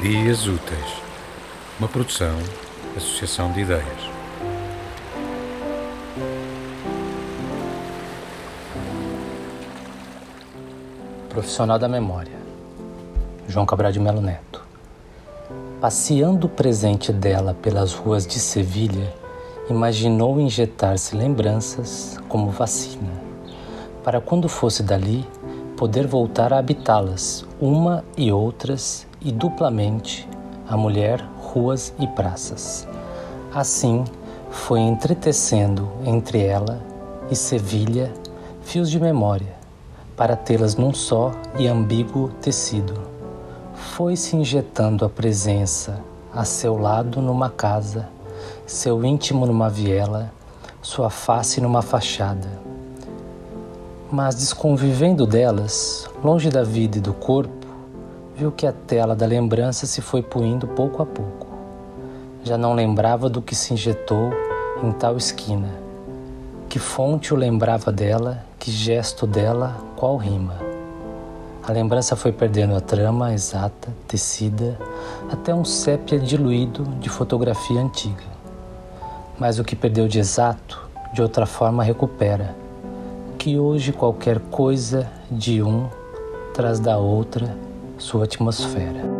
Dias Úteis, uma produção, associação de ideias. Profissional da memória, João Cabral de Melo Neto. Passeando o presente dela pelas ruas de Sevilha, imaginou injetar-se lembranças como vacina, para quando fosse dali poder voltar a habitá-las, uma e outras e duplamente, a mulher, ruas e praças. Assim, foi entretecendo entre ela e Sevilha fios de memória, para tê-las num só e ambíguo tecido. Foi-se injetando a presença a seu lado numa casa, seu íntimo numa viela, sua face numa fachada. Mas desconvivendo delas, longe da vida e do corpo, viu que a tela da lembrança se foi puindo pouco a pouco. Já não lembrava do que se injetou em tal esquina. Que fonte o lembrava dela, que gesto dela, qual rima. A lembrança foi perdendo a trama exata, tecida, até um sépia diluído de fotografia antiga. Mas o que perdeu de exato, de outra forma recupera. Que hoje qualquer coisa de um traz da outra sua atmosfera.